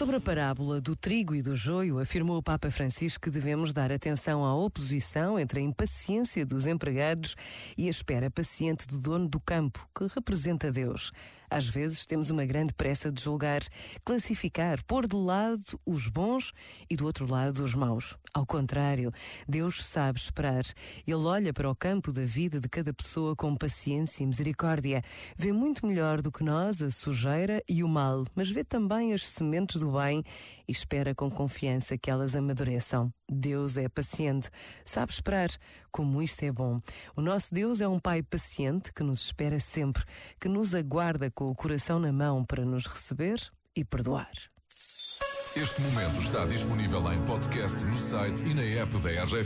Sobre a parábola do trigo e do joio, afirmou o Papa Francisco que devemos dar atenção à oposição entre a impaciência dos empregados e a espera paciente do dono do campo, que representa Deus. Às vezes temos uma grande pressa de julgar, classificar, pôr de lado os bons e do outro lado os maus. Ao contrário, Deus sabe esperar. Ele olha para o campo da vida de cada pessoa com paciência e misericórdia. Vê muito melhor do que nós a sujeira e o mal, mas vê também as sementes do bem e espera com confiança que elas amadureçam. Deus é paciente, sabe esperar. Como isto é bom. O nosso Deus é um Pai paciente que nos espera sempre, que nos aguarda com o coração na mão para nos receber e perdoar. Este momento está disponível em podcast no site e na app da RGF.